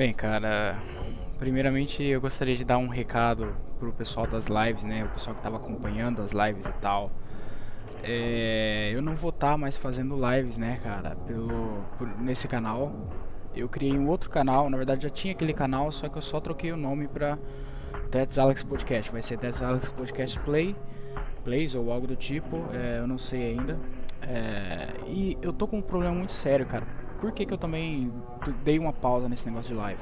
Bem, cara, primeiramente eu gostaria de dar um recado pro pessoal das lives, né? O pessoal que tava acompanhando as lives e tal. É, eu não vou estar tá mais fazendo lives, né, cara, pelo, por, nesse canal. Eu criei um outro canal, na verdade já tinha aquele canal, só que eu só troquei o nome pra That's Alex Podcast. Vai ser That's Alex Podcast Play, Plays ou algo do tipo, é, eu não sei ainda. É, e eu tô com um problema muito sério, cara por que, que eu também dei uma pausa nesse negócio de live?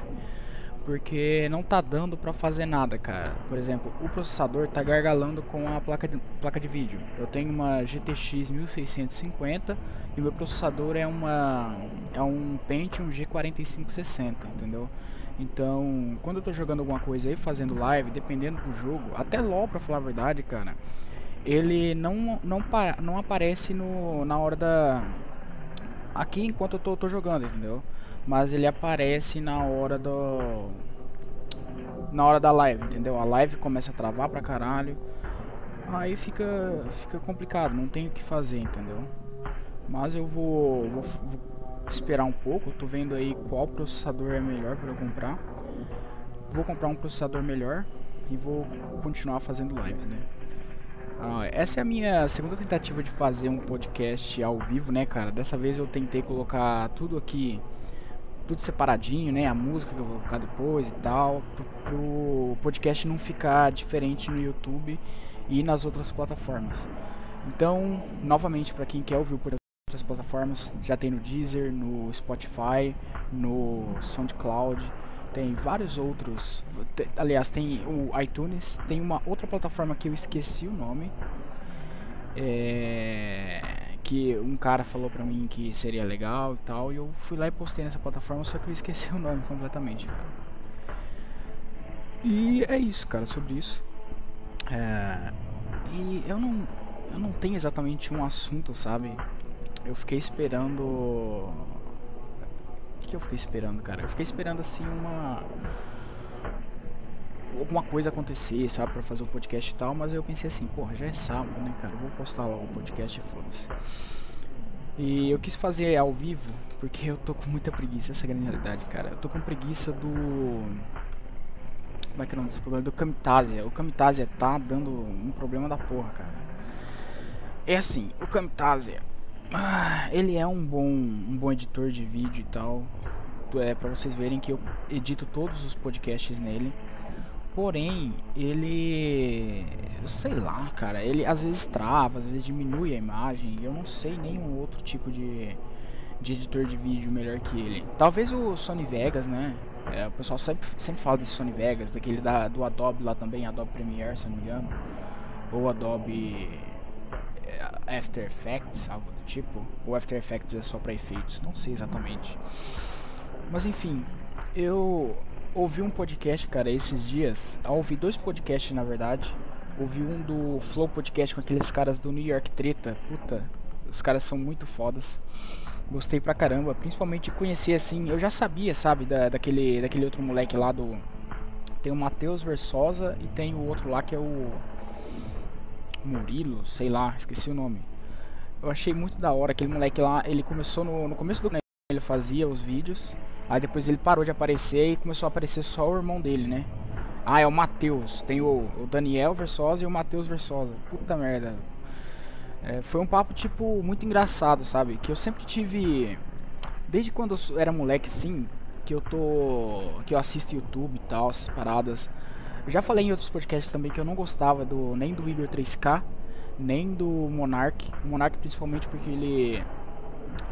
Porque não tá dando pra fazer nada, cara. Por exemplo, o processador tá gargalando com a placa de, placa de vídeo. Eu tenho uma GTX 1650 e meu processador é uma é um Pentium G4560, entendeu? Então, quando eu tô jogando alguma coisa aí, fazendo live, dependendo do jogo, até LoL pra falar a verdade, cara, ele não não, para, não aparece no, na hora da aqui enquanto eu tô, tô jogando, entendeu? Mas ele aparece na hora do. Na hora da live, entendeu? A live começa a travar pra caralho. Aí fica, fica complicado, não tem o que fazer, entendeu? Mas eu vou, vou, vou esperar um pouco, tô vendo aí qual processador é melhor para eu comprar. Vou comprar um processador melhor e vou continuar fazendo lives, né? Ah, essa é a minha segunda tentativa de fazer um podcast ao vivo, né, cara? Dessa vez eu tentei colocar tudo aqui, tudo separadinho, né? A música que eu vou colocar depois e tal, pro, pro podcast não ficar diferente no YouTube e nas outras plataformas. Então, novamente, para quem quer ouvir por outras plataformas, já tem no Deezer, no Spotify, no SoundCloud tem vários outros. Aliás, tem o iTunes, tem uma outra plataforma que eu esqueci o nome. É, que um cara falou pra mim que seria legal e tal. E eu fui lá e postei nessa plataforma, só que eu esqueci o nome completamente, cara. E é isso, cara, sobre isso. É, e eu não, eu não tenho exatamente um assunto, sabe? Eu fiquei esperando que eu fiquei esperando, cara? Eu fiquei esperando assim uma. Alguma coisa acontecer, sabe, pra fazer o podcast e tal, mas eu pensei assim, porra, já é sábado, né, cara? vou postar logo o podcast e foda-se. E eu quis fazer ao vivo, porque eu tô com muita preguiça, essa é a grande realidade, cara. Eu tô com preguiça do. Como é que é o nome desse programa? Do Camtasia. O Camtasia tá dando um problema da porra, cara. É assim, o Camtasia ele é um bom, um bom editor de vídeo e tal. É para vocês verem que eu edito todos os podcasts nele. Porém, ele, sei lá, cara, ele às vezes trava, às vezes diminui a imagem. Eu não sei nenhum outro tipo de, de editor de vídeo melhor que ele. Talvez o Sony Vegas, né? É, o pessoal sempre, sempre fala desse Sony Vegas, daquele da, do Adobe lá também, Adobe Premiere, se não me engano. Ou Adobe After Effects, algo tipo. O After Effects é só para efeitos, não sei exatamente. Mas enfim, eu ouvi um podcast, cara, esses dias. Eu ouvi dois podcasts, na verdade. Ouvi um do Flow Podcast com aqueles caras do New York Treta. Puta, os caras são muito fodas. Gostei pra caramba, principalmente conhecer assim. Eu já sabia, sabe, da, daquele, daquele outro moleque lá do. Tem o Matheus Versosa e tem o outro lá que é o Murilo, sei lá, esqueci o nome. Eu achei muito da hora aquele moleque lá. Ele começou no, no começo do ele fazia os vídeos. Aí depois ele parou de aparecer e começou a aparecer só o irmão dele, né? Ah, é o Matheus. Tem o, o, Daniel Versosa e o Matheus Versosa. Puta merda. É, foi um papo, tipo, muito engraçado, sabe? Que eu sempre tive. Desde quando eu era moleque, sim, que eu tô. que eu assisto YouTube e tal, essas paradas. Já falei em outros podcasts também que eu não gostava do nem do Igor 3K, nem do Monark. O Monark principalmente porque ele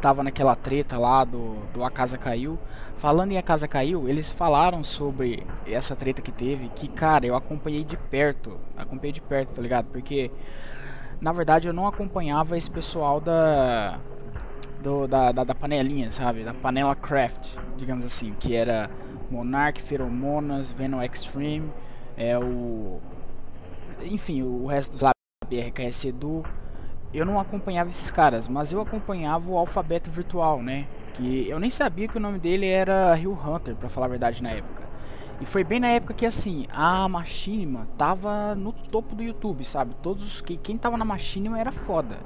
tava naquela treta lá do, do A Casa Caiu. Falando em A Casa Caiu, eles falaram sobre essa treta que teve, que cara, eu acompanhei de perto. Acompanhei de perto, tá ligado? Porque na verdade eu não acompanhava esse pessoal da do, da, da, da panelinha, sabe? Da panela craft, digamos assim, que era Monarch, Feromonas, Venom Extreme é o enfim, o resto dos BRKS Edu, eu não acompanhava esses caras, mas eu acompanhava o alfabeto virtual, né? Que eu nem sabia que o nome dele era Rio Hunter, para falar a verdade na época. E foi bem na época que assim, a Machinima tava no topo do YouTube, sabe? Todos que quem tava na Machinima era foda.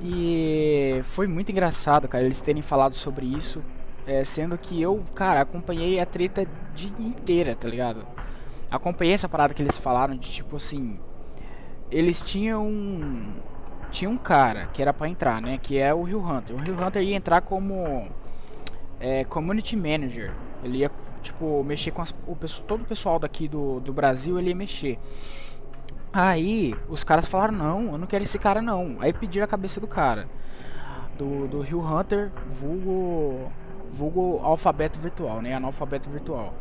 E foi muito engraçado, cara, eles terem falado sobre isso. É, sendo que eu, cara, acompanhei a treta de inteira, tá ligado? Acompanhei essa parada que eles falaram de tipo assim. Eles tinham um. Tinha um cara que era para entrar, né? Que é o Rio Hunter. O Rio Hunter ia entrar como é, community manager. Ele ia, tipo, mexer com as, o pessoal, todo o pessoal daqui do, do Brasil, ele ia mexer. Aí os caras falaram, não, eu não quero esse cara não. Aí pediram a cabeça do cara. Do, do Rio Hunter, vulgo, vulgo alfabeto virtual, né? Analfabeto virtual.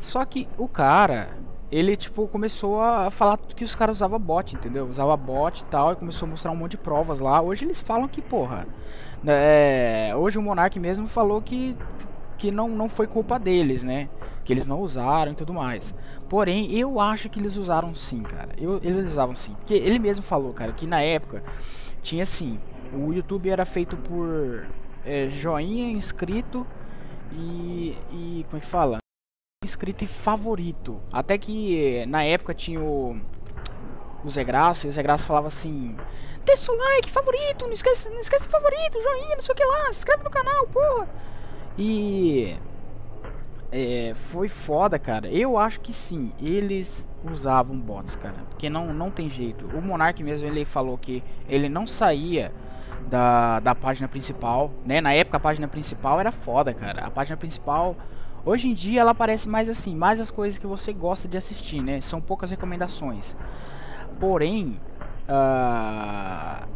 Só que o cara, ele tipo começou a falar que os caras usavam bot, entendeu? Usava bot e tal, e começou a mostrar um monte de provas lá. Hoje eles falam que, porra. É, hoje o Monark mesmo falou que que não, não foi culpa deles, né? Que eles não usaram e tudo mais. Porém, eu acho que eles usaram sim, cara. Eu, eles usavam sim. Porque ele mesmo falou, cara, que na época tinha assim: o YouTube era feito por é, joinha, inscrito e, e. Como é que fala? Inscrito e favorito. Até que na época tinha o. O Zé Graça, e o Zé Graça falava assim: Deixa o like, favorito, não esquece, não esquece favorito, joinha, não sei o que lá, se inscreve no canal, porra. E é, foi foda, cara. Eu acho que sim, eles usavam bots, cara. Porque não, não tem jeito. O Monark mesmo, ele falou que ele não saía da, da página principal, né? Na época a página principal era foda, cara. A página principal, hoje em dia ela aparece mais assim, mais as coisas que você gosta de assistir, né? São poucas recomendações. Porém, uh,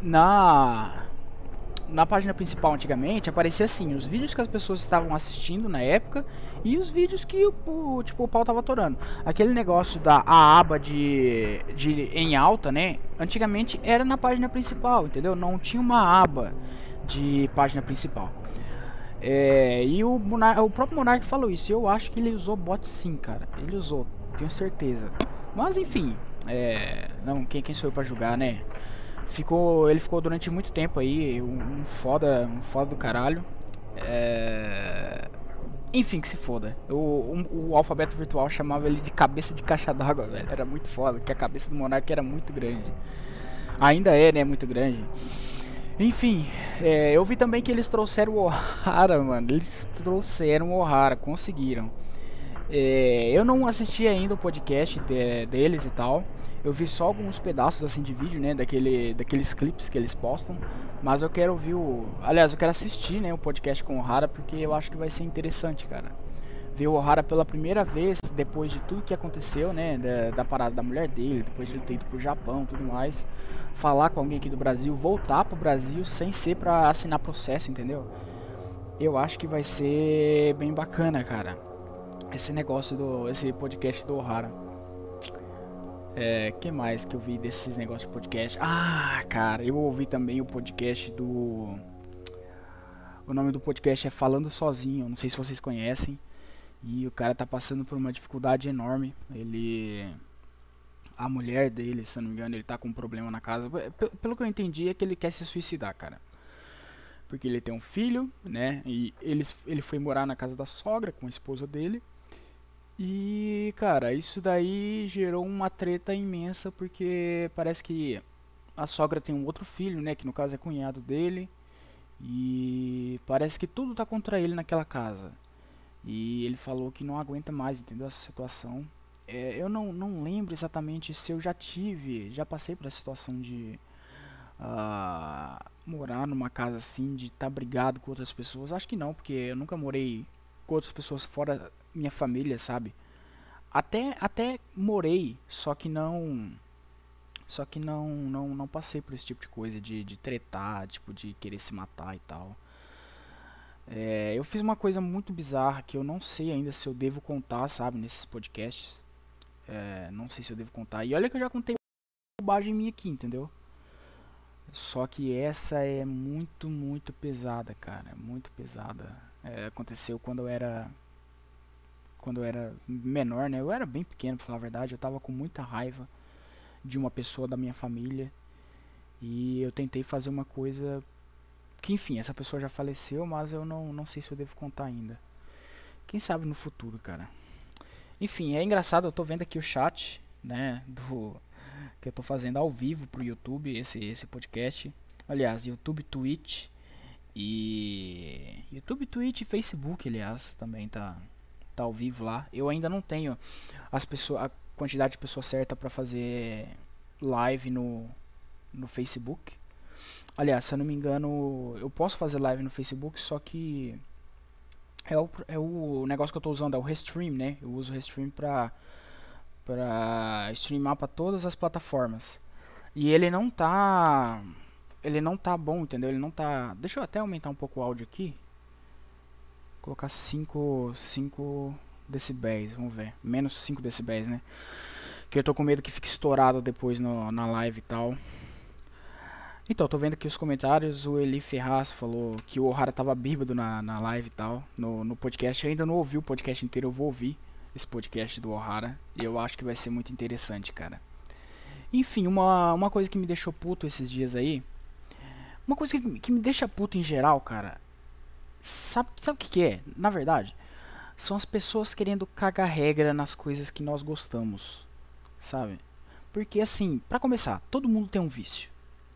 na na página principal antigamente aparecia assim, os vídeos que as pessoas estavam assistindo na época e os vídeos que o, tipo o pau tava atorando. Aquele negócio da a aba de, de em alta, né? Antigamente era na página principal, entendeu? Não tinha uma aba de página principal. É, e o, o próprio Monark falou isso. eu acho que ele usou bot sim, cara. Ele usou, tenho certeza. Mas enfim, é, não, quem, quem sou eu para julgar, né? Ficou, ele ficou durante muito tempo aí, um, um foda, um foda do caralho. É... Enfim, que se foda. O, o, o, alfabeto virtual chamava ele de cabeça de caixa d'água, velho. Era muito foda, que a cabeça do monarca era muito grande. Ainda é, né? Muito grande. Enfim, é, eu vi também que eles trouxeram o Ohara, mano. Eles trouxeram o Ohara, conseguiram. É, eu não assisti ainda o podcast de, deles e tal. Eu vi só alguns pedaços assim de vídeo, né, daquele, daqueles clipes que eles postam, mas eu quero ouvir o, aliás, eu quero assistir, né, o podcast com o Hara porque eu acho que vai ser interessante, cara. Ver o Ohara pela primeira vez depois de tudo que aconteceu, né, da, da parada da mulher dele, depois de ele ter ido pro Japão, tudo mais, falar com alguém aqui do Brasil, voltar pro Brasil sem ser para assinar processo, entendeu? Eu acho que vai ser bem bacana, cara. Esse negócio do esse podcast do Ohara. É, que mais que eu vi desses negócios de podcast? Ah, cara, eu ouvi também o podcast do. O nome do podcast é Falando Sozinho. Não sei se vocês conhecem. E o cara tá passando por uma dificuldade enorme. Ele. A mulher dele, se eu não me engano, ele tá com um problema na casa. Pelo que eu entendi, é que ele quer se suicidar, cara. Porque ele tem um filho, né? E ele, ele foi morar na casa da sogra com a esposa dele. E, cara, isso daí gerou uma treta imensa porque parece que a sogra tem um outro filho, né, que no caso é cunhado dele, e parece que tudo tá contra ele naquela casa. E ele falou que não aguenta mais, entendeu essa situação. É, eu não, não lembro exatamente se eu já tive, já passei por essa situação de uh, morar numa casa assim, de estar tá brigado com outras pessoas. Acho que não, porque eu nunca morei com outras pessoas fora minha família, sabe? Até até morei, só que não só que não não não passei por esse tipo de coisa de, de tretar, tipo de querer se matar e tal. É, eu fiz uma coisa muito bizarra que eu não sei ainda se eu devo contar, sabe, nesses podcasts. É, não sei se eu devo contar. E olha que eu já contei bobagem minha aqui, entendeu? Só que essa é muito, muito pesada, cara. Muito pesada. É, aconteceu quando eu era quando eu era menor, né? Eu era bem pequeno, pra falar a verdade. Eu tava com muita raiva de uma pessoa da minha família. E eu tentei fazer uma coisa que, enfim, essa pessoa já faleceu, mas eu não, não sei se eu devo contar ainda. Quem sabe no futuro, cara. Enfim, é engraçado, eu tô vendo aqui o chat, né, do que eu tô fazendo ao vivo pro YouTube esse esse podcast. Aliás, YouTube, Twitch E YouTube, Twitch, Facebook, aliás, também tá tá ao vivo lá. Eu ainda não tenho as pessoas a quantidade de pessoas certa para fazer live no no Facebook. Aliás, se eu não me engano, eu posso fazer live no Facebook, só que é o, é o negócio que eu estou usando, é o Restream, né? Eu uso o Restream para para streamar para todas as plataformas. E ele não tá ele não tá bom, entendeu? Ele não tá. Deixa eu até aumentar um pouco o áudio aqui. Colocar 5 5 decibéis, vamos ver. Menos 5 decibéis, né? Que eu tô com medo que fique estourado depois no, na live e tal. Então, tô vendo aqui os comentários. O Eli Ferraz falou que o Ohara tava bêbado na, na live e tal, no, no podcast. Eu ainda não ouvi o podcast inteiro, eu vou ouvir esse podcast do Ohara. E eu acho que vai ser muito interessante, cara. Enfim, uma, uma coisa que me deixou puto esses dias aí. Uma coisa que, que me deixa puto em geral, cara. Sabe, sabe o que, que é? Na verdade, são as pessoas querendo cagar regra nas coisas que nós gostamos. Sabe? Porque assim, para começar, todo mundo tem um vício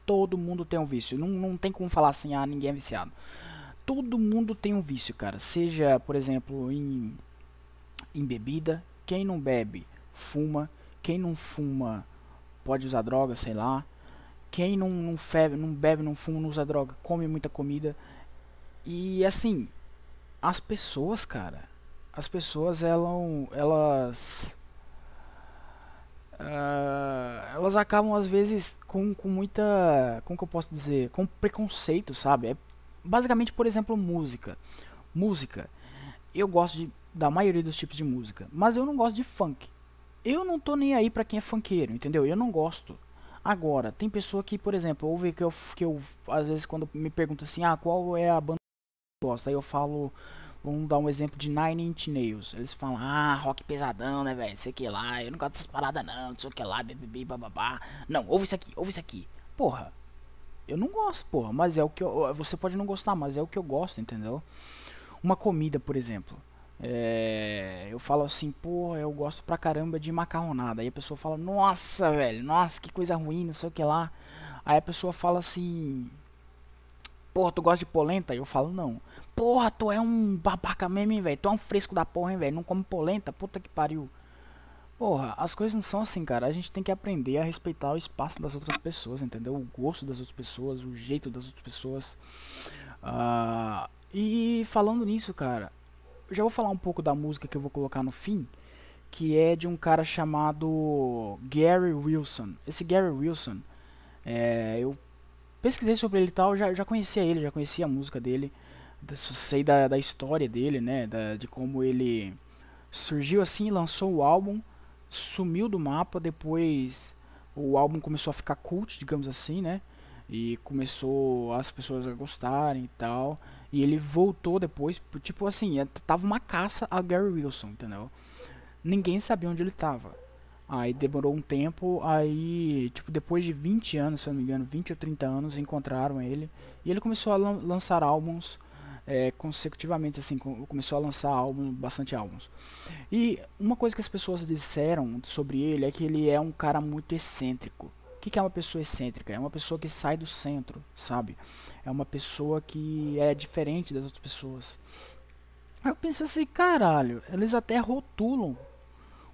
todo mundo tem um vício. Não, não tem como falar assim, ah, ninguém é viciado. Todo mundo tem um vício, cara. Seja, por exemplo, em, em bebida. Quem não bebe, fuma. Quem não fuma, pode usar droga, sei lá. Quem não, não, febe, não bebe, não fuma, não usa droga, come muita comida. E assim, as pessoas, cara, as pessoas elas, elas Uh, elas acabam às vezes com, com muita. Como que eu posso dizer? Com preconceito, sabe? É, basicamente, por exemplo, música. Música. Eu gosto de, da maioria dos tipos de música, mas eu não gosto de funk. Eu não tô nem aí pra quem é funkeiro, entendeu? Eu não gosto. Agora, tem pessoa que, por exemplo, ouve que eu, que eu às vezes quando me pergunta assim, ah, qual é a banda que eu gosto? Aí eu falo Vamos dar um exemplo de Nine Inch Nails. Eles falam, ah, rock pesadão, né, velho? Sei que lá, eu não gosto dessas paradas não, não sei o que lá, bibibi, bababá. Não, ouve isso aqui, ouve isso aqui. Porra, eu não gosto, porra, mas é o que eu. Você pode não gostar, mas é o que eu gosto, entendeu? Uma comida, por exemplo. É, eu falo assim, pô, eu gosto pra caramba de macarronada. Aí a pessoa fala, nossa, velho, nossa, que coisa ruim, não sei o que lá. Aí a pessoa fala assim, porra, tu gosta de polenta? Eu falo, não. Porra, tu é um babaca mesmo, hein, velho? Tu é um fresco da porra, hein, velho? Não come polenta? Puta que pariu. Porra, as coisas não são assim, cara. A gente tem que aprender a respeitar o espaço das outras pessoas, entendeu? O gosto das outras pessoas, o jeito das outras pessoas. Uh, e falando nisso, cara, já vou falar um pouco da música que eu vou colocar no fim, que é de um cara chamado Gary Wilson. Esse Gary Wilson, é, eu pesquisei sobre ele e tal, já, já conhecia ele, já conhecia a música dele, sei da, da história dele, né, da, de como ele surgiu assim, lançou o álbum, sumiu do mapa, depois o álbum começou a ficar cult, digamos assim, né, e começou as pessoas a gostarem e tal, e ele voltou depois, tipo assim, é, tava uma caça a Gary Wilson, entendeu? Ninguém sabia onde ele tava. Aí demorou um tempo, aí, tipo, depois de 20 anos, se eu não me engano, 20 ou 30 anos, encontraram ele. E ele começou a lan lançar álbuns é, consecutivamente, assim, começou a lançar álbum, bastante álbuns. E uma coisa que as pessoas disseram sobre ele é que ele é um cara muito excêntrico. O que, é uma pessoa excêntrica? É uma pessoa que sai do centro, sabe? É uma pessoa que é diferente das outras pessoas. Aí eu penso assim, caralho, eles até rotulam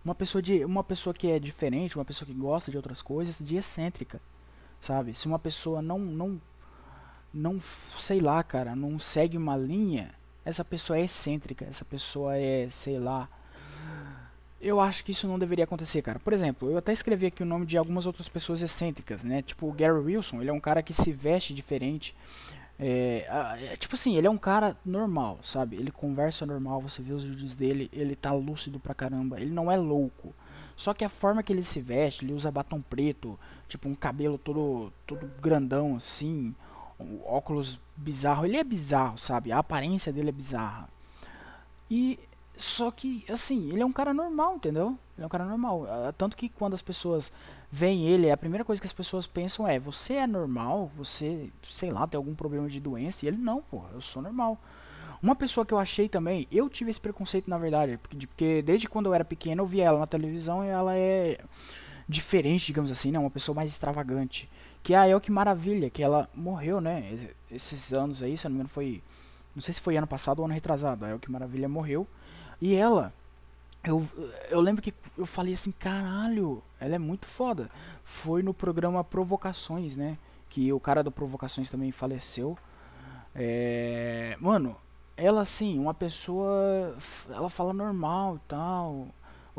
uma pessoa de uma pessoa que é diferente, uma pessoa que gosta de outras coisas, de excêntrica, sabe? Se uma pessoa não não não sei lá, cara, não segue uma linha, essa pessoa é excêntrica, essa pessoa é, sei lá. Eu acho que isso não deveria acontecer, cara. Por exemplo, eu até escrevi aqui o nome de algumas outras pessoas excêntricas, né? Tipo o Gary Wilson, ele é um cara que se veste diferente, é, é, tipo assim, ele é um cara normal, sabe? Ele conversa normal, você vê os vídeos dele, ele tá lúcido pra caramba, ele não é louco. Só que a forma que ele se veste, ele usa batom preto, tipo um cabelo todo, todo grandão assim, um óculos bizarro, ele é bizarro, sabe? A aparência dele é bizarra. E só que, assim, ele é um cara normal, entendeu? Ele é um cara normal. Ah, tanto que quando as pessoas veem ele, a primeira coisa que as pessoas pensam é: você é normal? Você, sei lá, tem algum problema de doença? E ele, não, pô, eu sou normal. Uma pessoa que eu achei também, eu tive esse preconceito na verdade, porque, porque desde quando eu era pequeno eu via ela na televisão e ela é diferente, digamos assim, né? Uma pessoa mais extravagante. Que é a Elke Maravilha, que ela morreu, né? Esses anos aí, se eu não me engano, foi. Não sei se foi ano passado ou ano retrasado. A Elke Maravilha morreu. E ela. Eu, eu lembro que eu falei assim, caralho, ela é muito foda. Foi no programa Provocações, né? Que o cara do Provocações também faleceu. É, mano, ela assim, uma pessoa. Ela fala normal e tal.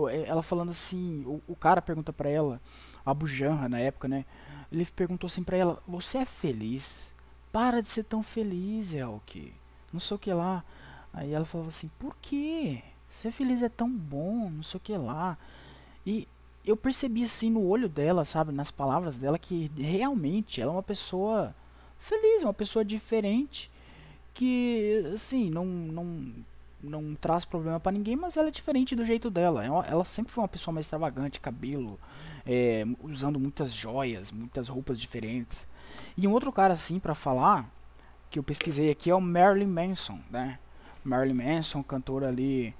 É, ela falando assim, o, o cara pergunta pra ela, Abu Janra na época, né? Ele perguntou assim pra ela: Você é feliz? Para de ser tão feliz, Elke. Não sei o que lá. Aí ela falava assim: Por quê? Ser feliz é tão bom, não sei o que lá. E eu percebi assim no olho dela, sabe, nas palavras dela, que realmente ela é uma pessoa feliz, uma pessoa diferente. Que, assim, não, não, não traz problema para ninguém, mas ela é diferente do jeito dela. Ela, sempre foi uma pessoa mais extravagante, cabelo, é, usando muitas joias, muitas roupas diferentes. E um outro cara assim para falar que eu pesquisei aqui é o Marilyn Manson, né? Marilyn Manson, cantor ali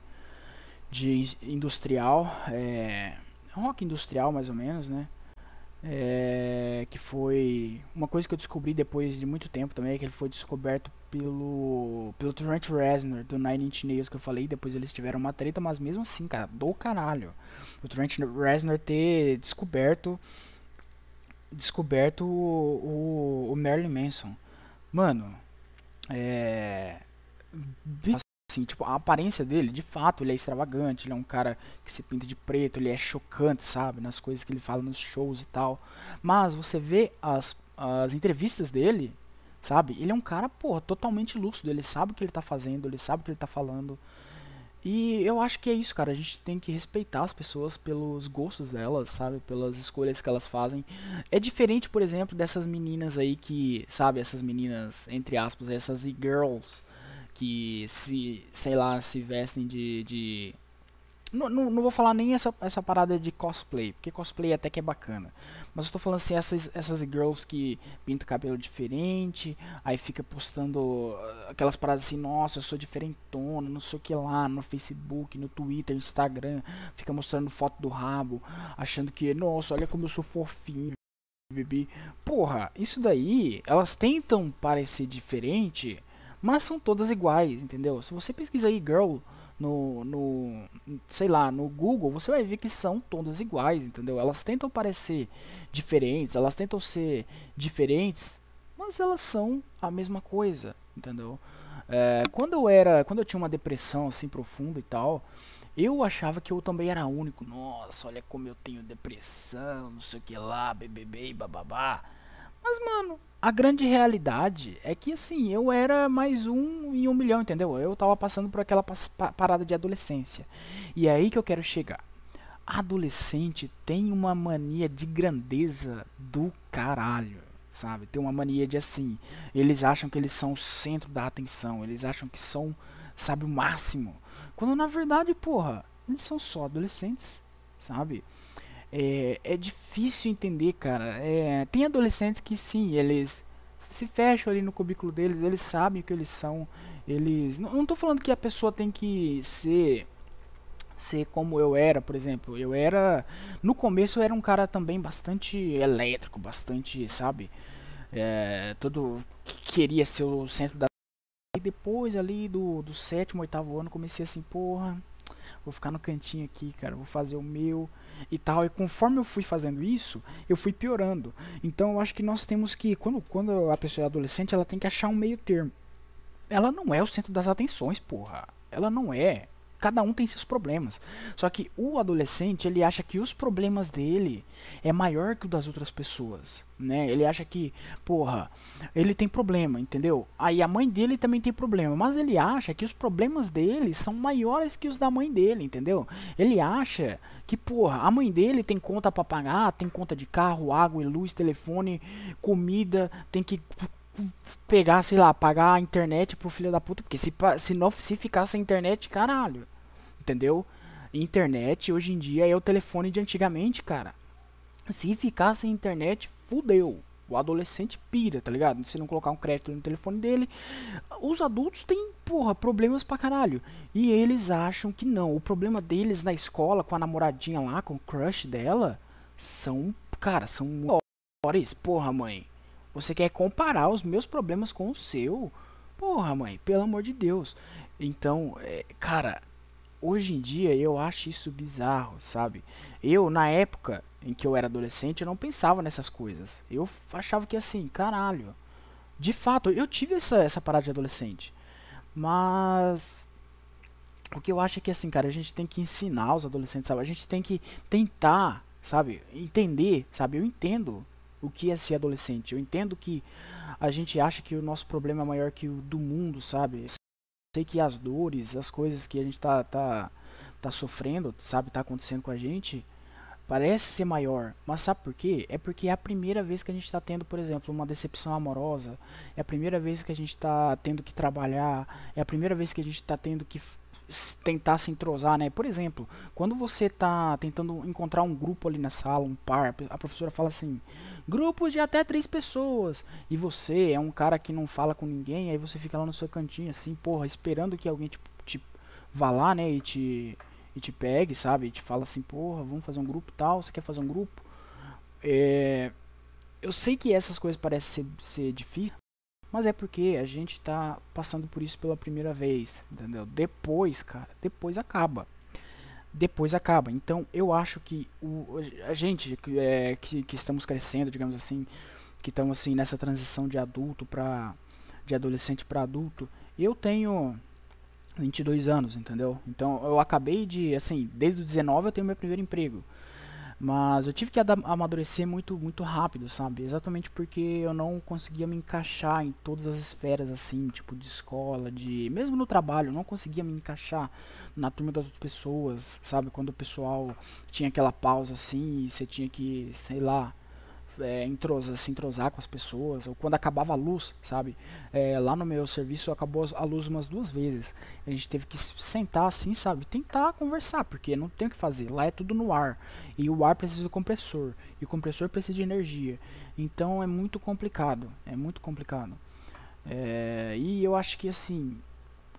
de industrial, é, rock industrial mais ou menos, né? É, que foi uma coisa que eu descobri depois de muito tempo também, é que ele foi descoberto pelo pelo Trent Reznor do Nine Inch Nails que eu falei, depois eles tiveram uma treta, mas mesmo assim, cara, do caralho. O Trent Reznor ter descoberto descoberto o, o, o Marilyn Manson. Mano, é assim, tipo, a aparência dele, de fato, ele é extravagante, ele é um cara que se pinta de preto, ele é chocante, sabe, nas coisas que ele fala nos shows e tal. Mas você vê as, as entrevistas dele, sabe? Ele é um cara, porra, totalmente lúcido, ele sabe o que ele tá fazendo, ele sabe o que ele tá falando. E eu acho que é isso, cara. A gente tem que respeitar as pessoas pelos gostos delas, sabe? Pelas escolhas que elas fazem. É diferente, por exemplo, dessas meninas aí que, sabe? Essas meninas, entre aspas, essas e-girls que se, sei lá, se vestem de. de... Não, não, não, vou falar nem essa, essa parada de cosplay, porque cosplay até que é bacana. Mas eu tô falando assim, essas, essas girls que pintam cabelo diferente, aí fica postando aquelas paradas assim, nossa, eu sou diferentona, não sei o que lá, no Facebook, no Twitter, Instagram, fica mostrando foto do rabo, achando que, nossa, olha como eu sou fofinho. Bebê. Porra, isso daí, elas tentam parecer diferente, mas são todas iguais, entendeu? Se você pesquisar aí girl no, no, sei lá, no Google, você vai ver que são todas iguais, entendeu? Elas tentam parecer diferentes, elas tentam ser diferentes, mas elas são a mesma coisa, entendeu? É, quando eu era, quando eu tinha uma depressão assim profunda e tal, eu achava que eu também era único. Nossa, olha como eu tenho depressão, não sei o que lá, bebê, bababá. Mas, mano, a grande realidade é que, assim, eu era mais um em um milhão, entendeu? Eu tava passando por aquela parada de adolescência. E é aí que eu quero chegar. Adolescente tem uma mania de grandeza do caralho, sabe? Tem uma mania de assim. Eles acham que eles são o centro da atenção. Eles acham que são, sabe, o máximo. Quando na verdade, porra, eles são só adolescentes, sabe? É, é difícil entender, cara. É, tem adolescentes que sim, eles se fecham ali no cubículo deles, eles sabem o que eles são. Eles. Não, não tô falando que a pessoa tem que ser ser como eu era, por exemplo. Eu era. No começo eu era um cara também bastante elétrico, bastante, sabe? É, todo. Que queria ser o centro da. E depois ali do, do sétimo, oitavo ano comecei assim, porra vou ficar no cantinho aqui, cara, vou fazer o meu e tal. E conforme eu fui fazendo isso, eu fui piorando. Então eu acho que nós temos que, quando, quando a pessoa é adolescente, ela tem que achar um meio termo. Ela não é o centro das atenções, porra. Ela não é cada um tem seus problemas. Só que o adolescente, ele acha que os problemas dele é maior que o das outras pessoas, né? Ele acha que, porra, ele tem problema, entendeu? Aí a mãe dele também tem problema, mas ele acha que os problemas dele são maiores que os da mãe dele, entendeu? Ele acha que, porra, a mãe dele tem conta para pagar, tem conta de carro, água e luz, telefone, comida, tem que pegar, sei lá, pagar a internet pro filho da puta, porque se, se não se ficar sem internet, caralho. Entendeu? Internet hoje em dia é o telefone de antigamente, cara. Se ficar sem internet, fudeu. O adolescente pira, tá ligado? Se não colocar um crédito no telefone dele. Os adultos têm, porra, problemas pra caralho. E eles acham que não. O problema deles na escola, com a namoradinha lá, com o crush dela, são, cara, são Boris, porra, mãe. Você quer comparar os meus problemas com o seu? Porra, mãe, pelo amor de Deus. Então, é, cara, hoje em dia eu acho isso bizarro, sabe? Eu, na época em que eu era adolescente, eu não pensava nessas coisas. Eu achava que assim, caralho. De fato, eu tive essa, essa parada de adolescente. Mas. O que eu acho é que assim, cara, a gente tem que ensinar os adolescentes, sabe? A gente tem que tentar, sabe? Entender, sabe? Eu entendo o que é ser adolescente. Eu entendo que a gente acha que o nosso problema é maior que o do mundo, sabe? Sei que as dores, as coisas que a gente tá, tá, tá sofrendo, sabe, tá acontecendo com a gente, parece ser maior. Mas sabe por quê? É porque é a primeira vez que a gente está tendo, por exemplo, uma decepção amorosa. É a primeira vez que a gente está tendo que trabalhar. É a primeira vez que a gente está tendo que tentar se entrosar, né? Por exemplo, quando você está tentando encontrar um grupo ali na sala, um par, a professora fala assim, grupo de até três pessoas, e você é um cara que não fala com ninguém, aí você fica lá no seu cantinho assim, porra, esperando que alguém te, te vá lá, né, e te, e te pegue, sabe? E te fala assim, porra, vamos fazer um grupo tal, você quer fazer um grupo? É, eu sei que essas coisas parecem ser, ser difíceis, mas é porque a gente tá passando por isso pela primeira vez, entendeu? Depois, cara, depois acaba. Depois acaba. Então eu acho que o, a gente é, que, que estamos crescendo, digamos assim, que estamos assim nessa transição de adulto para de adolescente para adulto, eu tenho 22 anos, entendeu? Então eu acabei de, assim, desde os 19 eu tenho meu primeiro emprego. Mas eu tive que amadurecer muito, muito rápido, sabe? Exatamente porque eu não conseguia me encaixar em todas as esferas, assim, tipo de escola, de. Mesmo no trabalho, eu não conseguia me encaixar na turma das outras pessoas, sabe? Quando o pessoal tinha aquela pausa assim e você tinha que, sei lá, é, entrosar, se entrosar com as pessoas, ou quando acabava a luz, sabe? É, lá no meu serviço acabou a luz umas duas vezes. A gente teve que sentar assim, sabe? Tentar conversar, porque não tem o que fazer. Lá é tudo no ar. E o ar precisa do compressor. E o compressor precisa de energia. Então é muito complicado. É muito complicado. É, e eu acho que assim.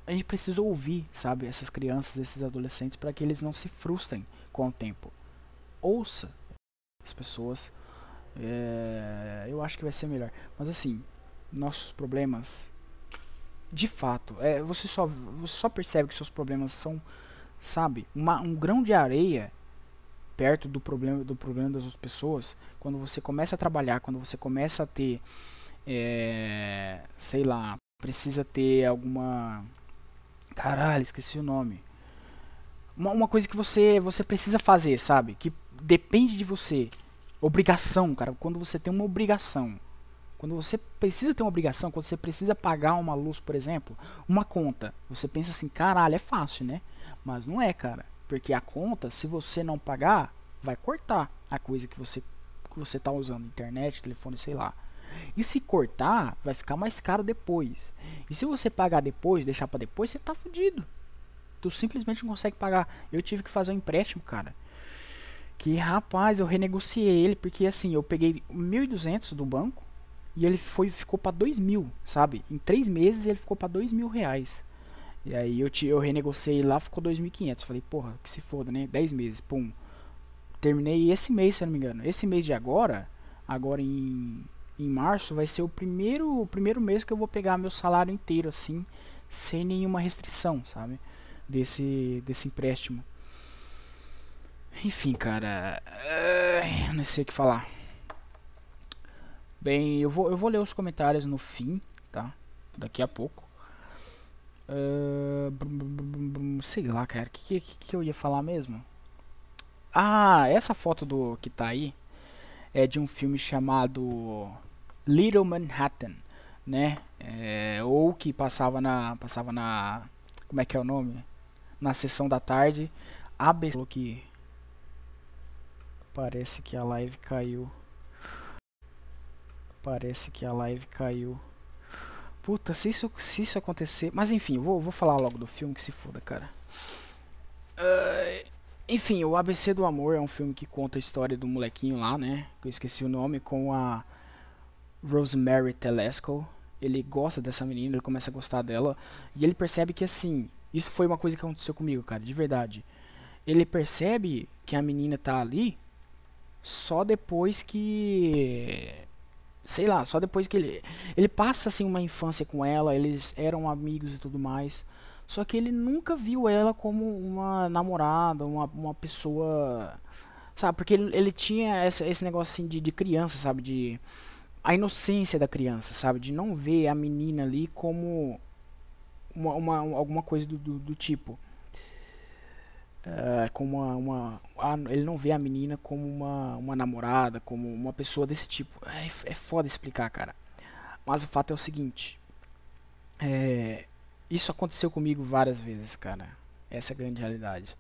A gente precisa ouvir, sabe, essas crianças, esses adolescentes, para que eles não se frustrem com o tempo. Ouça as pessoas é, eu acho que vai ser melhor. Mas assim, nossos problemas, de fato, é, você, só, você só percebe que seus problemas são, sabe, uma, um grão de areia perto do problema, do problema das outras pessoas. Quando você começa a trabalhar, quando você começa a ter, é, sei lá, precisa ter alguma. Caralho, esqueci o nome. Uma, uma coisa que você, você precisa fazer, sabe? Que depende de você. Obrigação, cara. Quando você tem uma obrigação. Quando você precisa ter uma obrigação, quando você precisa pagar uma luz, por exemplo, uma conta, você pensa assim, caralho, é fácil, né? Mas não é, cara. Porque a conta, se você não pagar, vai cortar a coisa que você que você tá usando, internet, telefone, sei lá. E se cortar, vai ficar mais caro depois. E se você pagar depois, deixar para depois, você tá fudido. Tu simplesmente não consegue pagar. Eu tive que fazer um empréstimo, cara. Que rapaz, eu renegociei ele porque assim, eu peguei 1.200 do banco e ele foi ficou para 2.000, sabe? Em três meses ele ficou para 2.000 reais. E aí eu, te, eu renegociei lá, ficou 2.500. Falei, porra, que se foda, né? 10 meses, pum. Terminei esse mês, se eu não me engano. Esse mês de agora, agora em, em março, vai ser o primeiro, o primeiro mês que eu vou pegar meu salário inteiro, assim, sem nenhuma restrição, sabe? Desse, desse empréstimo. Enfim, cara. Uh, não sei o que falar. Bem, eu vou, eu vou ler os comentários no fim, tá? Daqui a pouco. Uh, sei lá, cara. O que, que, que eu ia falar mesmo? Ah, essa foto do que tá aí é de um filme chamado Little Manhattan, né? É, ou que passava na passava na como é que é o nome? Na sessão da tarde. ABC que Parece que a live caiu. Parece que a live caiu. Puta, se isso, se isso acontecer. Mas enfim, vou, vou falar logo do filme que se foda, cara. Uh, enfim, o ABC do Amor é um filme que conta a história do molequinho lá, né? Que eu esqueci o nome, com a Rosemary Telesco. Ele gosta dessa menina, ele começa a gostar dela. E ele percebe que assim. Isso foi uma coisa que aconteceu comigo, cara, de verdade. Ele percebe que a menina tá ali só depois que sei lá, só depois que ele ele passa assim uma infância com ela, eles eram amigos e tudo mais. Só que ele nunca viu ela como uma namorada, uma, uma pessoa, sabe? Porque ele, ele tinha essa, esse negócio assim de, de criança, sabe? De a inocência da criança, sabe? De não ver a menina ali como uma, uma alguma coisa do, do, do tipo. Uh, como uma, uma ele não vê a menina como uma, uma namorada, como uma pessoa desse tipo. É, é foda explicar, cara. Mas o fato é o seguinte. É, isso aconteceu comigo várias vezes, cara. Essa é a grande realidade.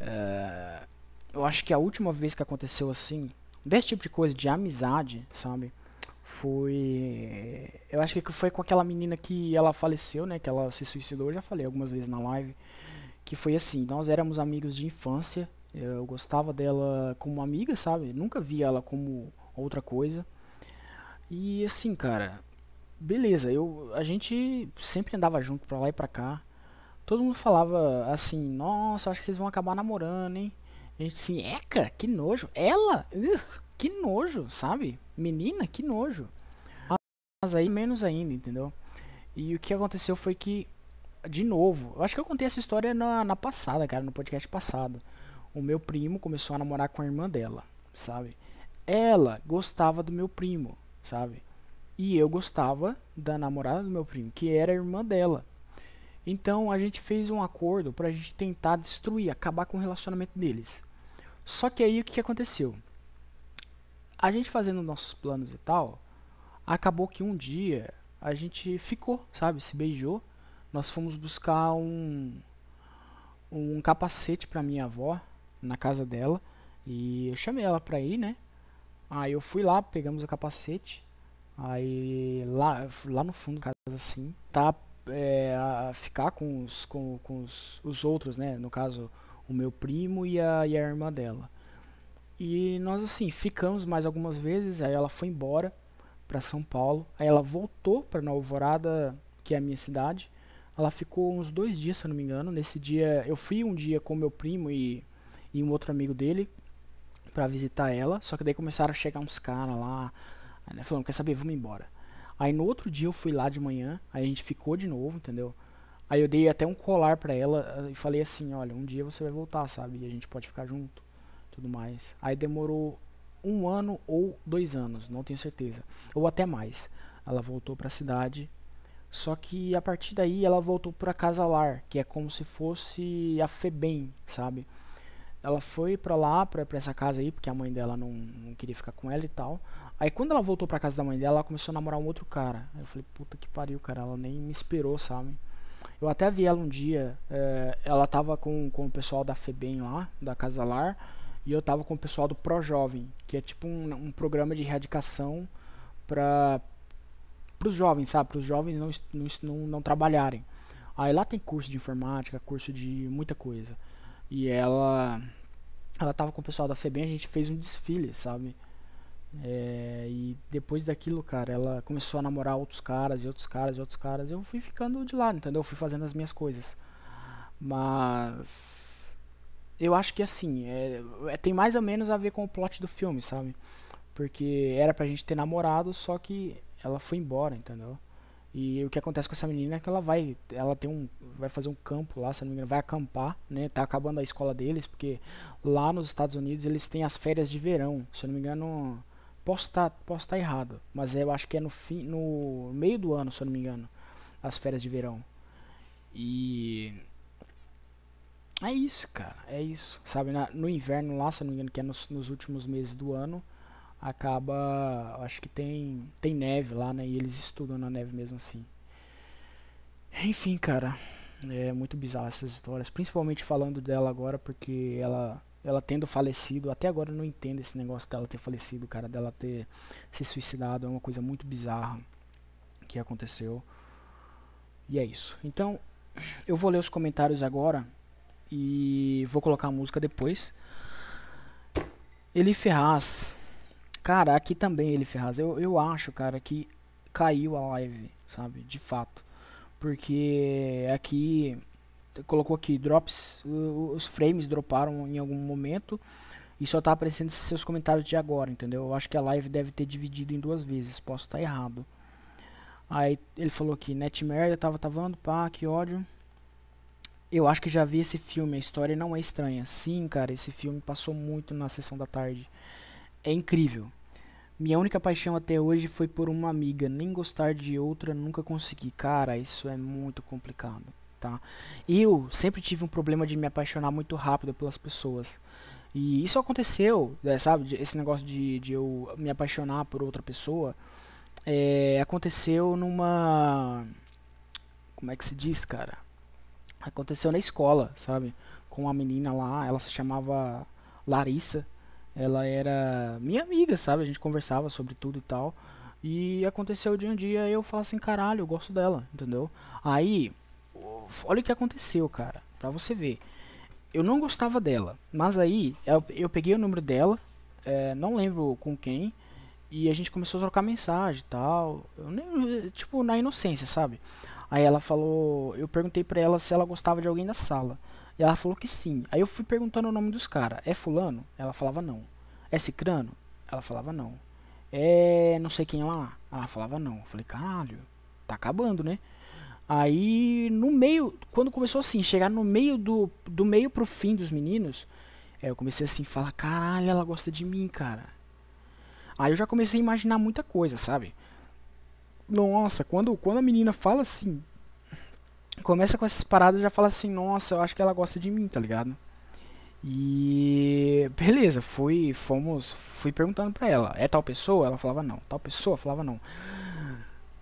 Uh, eu acho que a última vez que aconteceu assim, desse tipo de coisa, de amizade, sabe? Foi. Eu acho que foi com aquela menina que ela faleceu, né? Que ela se suicidou. Eu já falei algumas vezes na live que foi assim, nós éramos amigos de infância, eu gostava dela como amiga, sabe? Nunca via ela como outra coisa. E assim, cara, beleza, eu a gente sempre andava junto pra lá e pra cá. Todo mundo falava assim, nossa, acho que vocês vão acabar namorando, hein? A gente assim, eca, que nojo. Ela, que nojo, sabe? Menina, que nojo. Mas aí menos ainda, entendeu? E o que aconteceu foi que de novo, eu acho que eu contei essa história na, na passada, cara, no podcast passado. O meu primo começou a namorar com a irmã dela, sabe? Ela gostava do meu primo, sabe? E eu gostava da namorada do meu primo, que era a irmã dela. Então a gente fez um acordo pra gente tentar destruir, acabar com o relacionamento deles. Só que aí o que aconteceu? A gente fazendo nossos planos e tal, acabou que um dia a gente ficou, sabe? Se beijou nós fomos buscar um, um capacete para minha avó na casa dela e eu chamei ela pra ir, né? Aí eu fui lá, pegamos o capacete, aí lá, lá no fundo da casa assim, tá é, a ficar com, os, com, com os, os outros, né? No caso, o meu primo e a, e a irmã dela. E nós assim, ficamos mais algumas vezes, aí ela foi embora para São Paulo, aí ela voltou para Nova Alvorada, que é a minha cidade, ela ficou uns dois dias, se eu não me engano. Nesse dia, eu fui um dia com meu primo e, e um outro amigo dele para visitar ela. Só que daí começaram a chegar uns caras lá, né, falando: Quer saber, vamos embora. Aí no outro dia eu fui lá de manhã, aí a gente ficou de novo, entendeu? Aí eu dei até um colar pra ela e falei assim: Olha, um dia você vai voltar, sabe? E a gente pode ficar junto, tudo mais. Aí demorou um ano ou dois anos, não tenho certeza, ou até mais. Ela voltou pra cidade só que a partir daí ela voltou para casa lar, que é como se fosse a Febem, sabe? Ela foi pra lá, pra essa casa aí, porque a mãe dela não, não queria ficar com ela e tal. Aí quando ela voltou pra casa da mãe dela, ela começou a namorar um outro cara. Eu falei, puta que pariu, cara, ela nem me esperou, sabe? Eu até vi ela um dia, é, ela tava com, com o pessoal da Febem lá, da Casa Lar, e eu tava com o pessoal do Pro Jovem, que é tipo um, um programa de erradicação pra, para os jovens, sabe? Para os jovens não, não, não, trabalharem. Aí lá tem curso de informática, curso de muita coisa. E ela ela tava com o pessoal da FEBEM, a gente fez um desfile, sabe? É, e depois daquilo, cara, ela começou a namorar outros caras e outros caras e outros caras. Eu fui ficando de lado, entendeu? Eu fui fazendo as minhas coisas. Mas eu acho que assim, é, é, tem mais ou menos a ver com o plot do filme, sabe? Porque era pra gente ter namorado, só que ela foi embora, entendeu? E o que acontece com essa menina é que ela vai, ela tem um, vai fazer um campo lá, se não me engano, vai acampar, né? Tá acabando a escola deles, porque lá nos Estados Unidos eles têm as férias de verão, se não me engano, posso estar, tá, posso tá errado, mas eu acho que é no fim, no meio do ano, se não me engano, as férias de verão. E é isso, cara, é isso, sabe? Na, no inverno lá, se não me engano, que é nos, nos últimos meses do ano, acaba, acho que tem tem neve lá, né? E eles estudam na neve mesmo assim. Enfim, cara, é muito bizarro essas histórias, principalmente falando dela agora porque ela ela tendo falecido, até agora eu não entendo esse negócio dela ter falecido, cara, dela ter se suicidado, é uma coisa muito bizarra que aconteceu. E é isso. Então, eu vou ler os comentários agora e vou colocar a música depois. Eli Ferraz Cara, aqui também ele Ferraz. Eu, eu acho, cara, que caiu a live, sabe? De fato. Porque aqui colocou aqui drops, os frames droparam em algum momento E só tá aparecendo seus comentários de agora, entendeu? Eu acho que a live deve ter dividido em duas vezes, posso estar tá errado. Aí ele falou que net merda, tava tavando, pá, que ódio. Eu acho que já vi esse filme, a história não é estranha. Sim, cara, esse filme passou muito na sessão da tarde. É incrível. Minha única paixão até hoje foi por uma amiga, nem gostar de outra nunca consegui. Cara, isso é muito complicado, tá? Eu sempre tive um problema de me apaixonar muito rápido pelas pessoas. E isso aconteceu, né, sabe? Esse negócio de, de eu me apaixonar por outra pessoa é, aconteceu numa. Como é que se diz, cara? Aconteceu na escola, sabe? Com uma menina lá, ela se chamava Larissa. Ela era minha amiga, sabe? A gente conversava sobre tudo e tal. E aconteceu de um dia eu falar assim, caralho, eu gosto dela, entendeu? Aí, olha o que aconteceu, cara, pra você ver eu não gostava dela. Mas aí eu, eu peguei o número dela, é, não lembro com quem, e a gente começou a trocar mensagem e tal. Nem, tipo, na inocência, sabe? Aí ela falou, eu perguntei pra ela se ela gostava de alguém da sala. Ela falou que sim. Aí eu fui perguntando o nome dos caras. É fulano? Ela falava não. É cicrano? Ela falava não. É não sei quem lá? Ela falava não. Eu falei, caralho, tá acabando, né? Aí, no meio, quando começou assim, chegar no meio do, do meio pro fim dos meninos, é, eu comecei assim, falar, caralho, ela gosta de mim, cara. Aí eu já comecei a imaginar muita coisa, sabe? Nossa, quando, quando a menina fala assim, começa com essas paradas, já fala assim, nossa, eu acho que ela gosta de mim, tá ligado? E beleza, fui, fomos, fui perguntando pra ela, é tal pessoa? Ela falava não, tal pessoa? Falava não.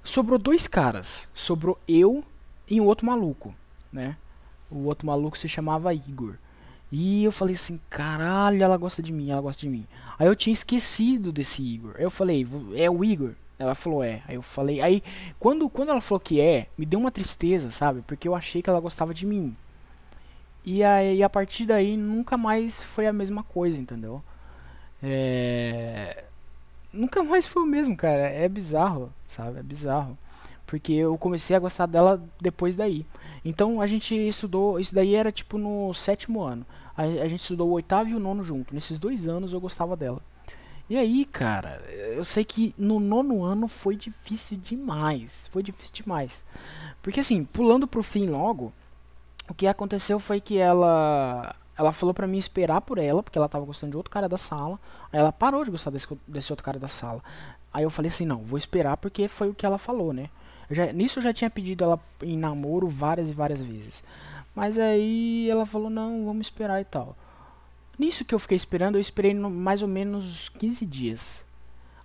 Sobrou dois caras. Sobrou eu e um outro maluco, né? O outro maluco se chamava Igor. E eu falei assim, caralho, ela gosta de mim, ela gosta de mim. Aí eu tinha esquecido desse Igor. Eu falei, é o Igor? Ela falou, é. Aí eu falei, aí quando, quando ela falou que é, me deu uma tristeza, sabe? Porque eu achei que ela gostava de mim. E aí a partir daí nunca mais foi a mesma coisa, entendeu? É nunca mais foi o mesmo, cara. É bizarro, sabe? É bizarro. Porque eu comecei a gostar dela depois daí. Então a gente estudou. Isso daí era tipo no sétimo ano. A, a gente estudou o oitavo e o nono junto. Nesses dois anos eu gostava dela. E aí, cara, eu sei que no nono ano foi difícil demais. Foi difícil demais. Porque assim, pulando pro fim logo, o que aconteceu foi que ela ela falou para mim esperar por ela, porque ela tava gostando de outro cara da sala. Aí ela parou de gostar desse, desse outro cara da sala. Aí eu falei assim, não, vou esperar porque foi o que ela falou, né? Eu já, nisso eu já tinha pedido ela em namoro várias e várias vezes. Mas aí ela falou, não, vamos esperar e tal. Nisso que eu fiquei esperando, eu esperei mais ou menos 15 dias.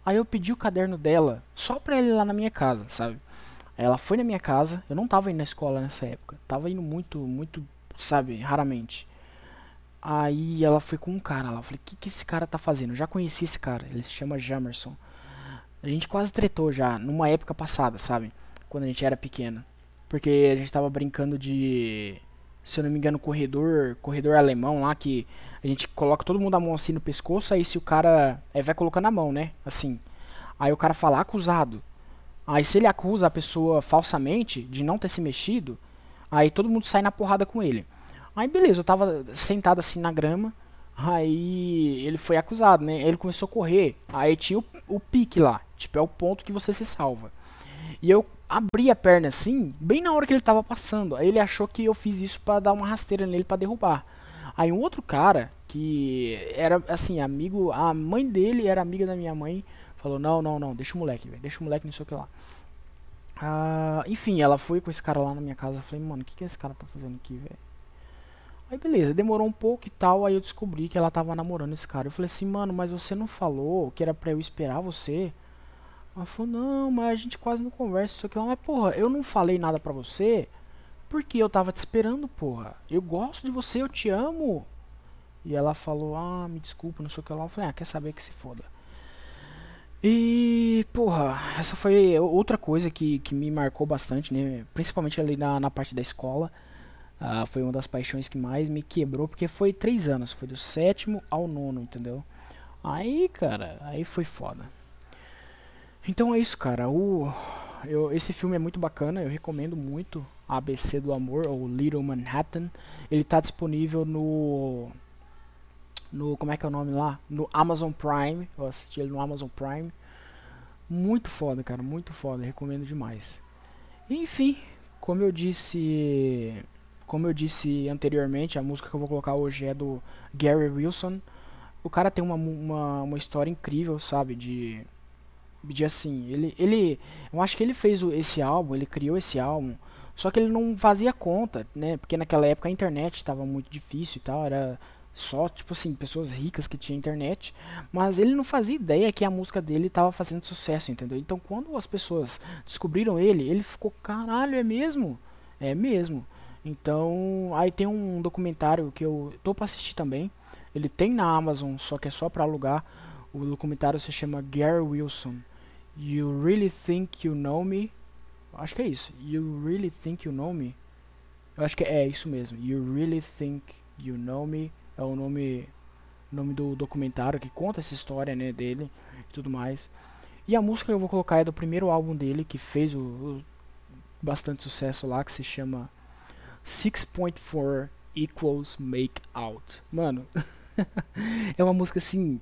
Aí eu pedi o caderno dela só pra ir lá na minha casa, sabe? Ela foi na minha casa, eu não tava indo na escola nessa época. Tava indo muito, muito, sabe, raramente. Aí ela foi com um cara lá. Eu falei, o que, que esse cara tá fazendo? Eu já conheci esse cara. Ele se chama Jamerson. A gente quase tretou já, numa época passada, sabe? Quando a gente era pequena. Porque a gente tava brincando de. Se eu não me engano, corredor. Corredor alemão lá que a gente coloca todo mundo a mão assim no pescoço. Aí se o cara. Aí vai colocando a mão, né? Assim. Aí o cara fala acusado. Aí se ele acusa a pessoa falsamente de não ter se mexido. Aí todo mundo sai na porrada com ele. Aí beleza, eu tava sentado assim na grama. Aí ele foi acusado, né? Ele começou a correr. Aí tinha o, o pique lá. Tipo, é o ponto que você se salva. E eu abri a perna assim, bem na hora que ele tava passando. Aí ele achou que eu fiz isso para dar uma rasteira nele para derrubar. Aí um outro cara, que era assim, amigo, a mãe dele era amiga da minha mãe, falou: Não, não, não, deixa o moleque, deixa o moleque, não sei o que lá. Ah, enfim, ela foi com esse cara lá na minha casa. Falei: Mano, o que, que esse cara tá fazendo aqui, velho? Aí beleza, demorou um pouco e tal, aí eu descobri que ela tava namorando esse cara. Eu falei assim, mano, mas você não falou que era pra eu esperar você? Ela falou, não, mas a gente quase não conversa, isso aqui lá. Mas porra, eu não falei nada pra você porque eu tava te esperando, porra. Eu gosto de você, eu te amo. E ela falou, ah, me desculpa, não sei o que lá. Eu falei, ah, quer saber que se foda. E, porra, essa foi outra coisa que, que me marcou bastante, né? Principalmente ali na, na parte da escola. Ah, foi uma das paixões que mais me quebrou, porque foi três anos, foi do sétimo ao nono, entendeu? Aí, cara, aí foi foda. Então é isso, cara. O, eu, esse filme é muito bacana, eu recomendo muito. ABC do Amor, ou Little Manhattan. Ele tá disponível no no como é que é o nome lá? No Amazon Prime. Eu assisti ele no Amazon Prime. Muito foda, cara, muito foda, recomendo demais. Enfim, como eu disse, como eu disse anteriormente, a música que eu vou colocar hoje é do Gary Wilson. O cara tem uma, uma, uma história incrível, sabe, de de assim, ele ele eu acho que ele fez esse álbum, ele criou esse álbum, só que ele não fazia conta, né? Porque naquela época a internet estava muito difícil e tal, era só, tipo assim, pessoas ricas que tinham internet, mas ele não fazia ideia que a música dele estava fazendo sucesso, entendeu? Então quando as pessoas descobriram ele, ele ficou, caralho, é mesmo? É mesmo. Então, aí tem um documentário que eu tô para assistir também. Ele tem na Amazon, só que é só para alugar. O documentário se chama Gary Wilson. You really think you know me? Acho que é isso. You really think you know me? Eu acho que é isso mesmo. You really think you know me? é o nome nome do documentário que conta essa história né, dele e tudo mais. E a música que eu vou colocar é do primeiro álbum dele que fez o, o bastante sucesso lá que se chama 6.4 equals make out. Mano, é uma música assim,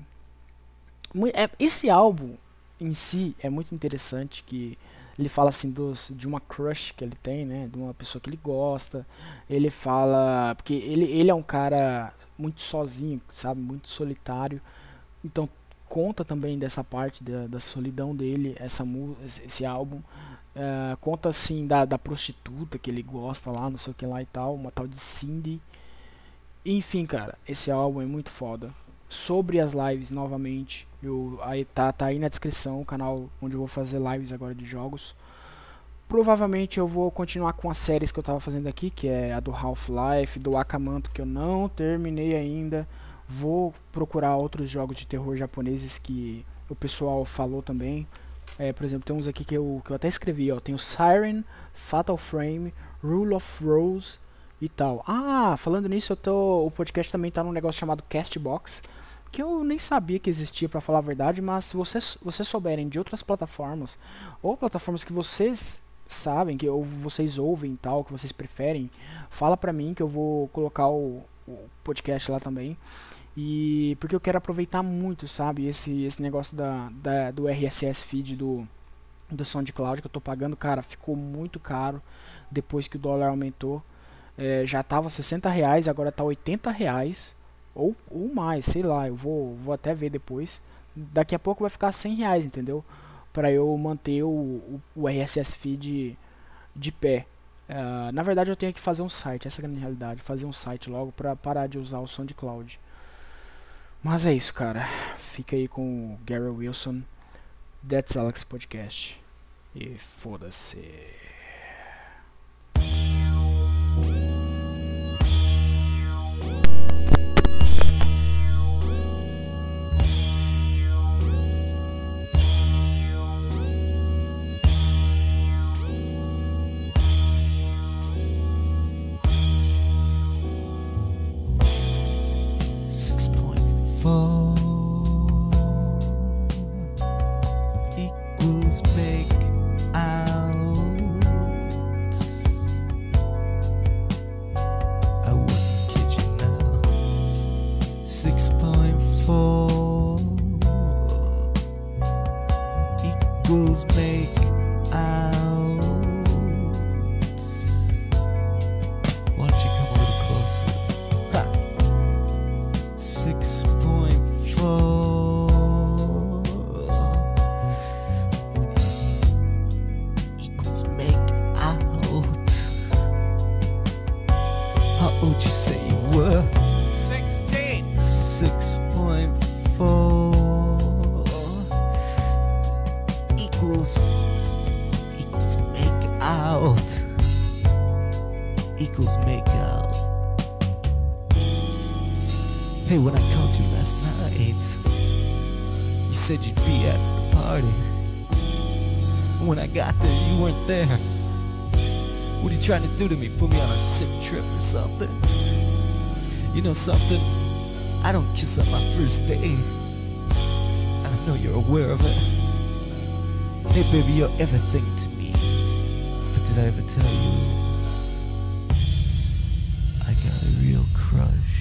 é, esse álbum em si é muito interessante que ele fala assim dos, de uma crush que ele tem, né? De uma pessoa que ele gosta. Ele fala. Porque ele, ele é um cara muito sozinho, sabe? Muito solitário. Então conta também dessa parte da, da solidão dele, essa esse álbum. Uh, conta assim da, da prostituta que ele gosta lá, não sei o que lá e tal, uma tal de Cindy. Enfim, cara, esse álbum é muito foda. Sobre as lives, novamente, eu aí tá, tá aí na descrição o canal onde eu vou fazer lives agora de jogos. Provavelmente eu vou continuar com as séries que eu estava fazendo aqui, que é a do Half-Life, do Akamanto, que eu não terminei ainda. Vou procurar outros jogos de terror japoneses que o pessoal falou também. É, por exemplo, tem uns aqui que eu, que eu até escrevi, ó. Tem o Siren, Fatal Frame, Rule of Rose e tal. Ah, falando nisso, eu tô, o podcast também tá num negócio chamado Castbox, que eu nem sabia que existia para falar a verdade, mas se vocês, vocês souberem de outras plataformas, ou plataformas que vocês sabem, que ou vocês ouvem tal, que vocês preferem, fala pra mim que eu vou colocar o, o podcast lá também. E porque eu quero aproveitar muito, sabe, esse, esse negócio da, da, do RSS feed do, do SoundCloud que eu tô pagando, cara, ficou muito caro depois que o dólar aumentou. É, já tava 60 reais, agora tá 80 reais. Ou, ou mais, sei lá, eu vou, vou até ver depois. Daqui a pouco vai ficar 100 reais, entendeu? para eu manter o, o, o, RSS feed de pé. Uh, na verdade, eu tenho que fazer um site, essa é a grande realidade, fazer um site logo para parar de usar o SoundCloud. Mas é isso, cara. Fica aí com o Gary Wilson, That's Alex Podcast. E foda-se. Do to me? Put me on a sick trip or something? You know something? I don't kiss on my first day. I know you're aware of it. Hey baby, you're everything to me. But did I ever tell you? I got a real crush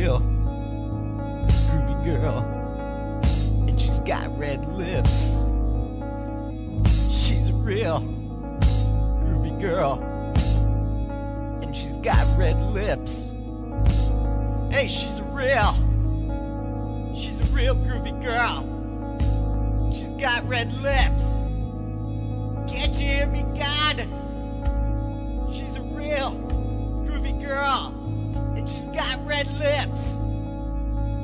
real groovy girl. And she's got red lips. She's a real groovy girl. And she's got red lips. Hey, she's a real. She's a real groovy girl. She's got red lips. Can't you hear me, God? She's a real groovy girl. Got red lips.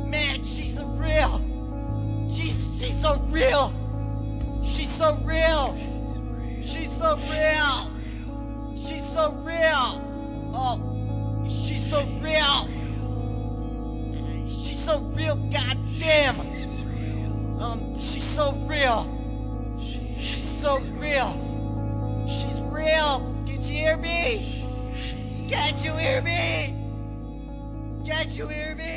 Man, she's a real. She's, she's so real. She's so real. She's so real. She's so real. Oh, she's so real. She's so real, goddamn. Um, she's so real. She's so real. She's real. Can't you hear me? Can't you hear me? Can't you hear me?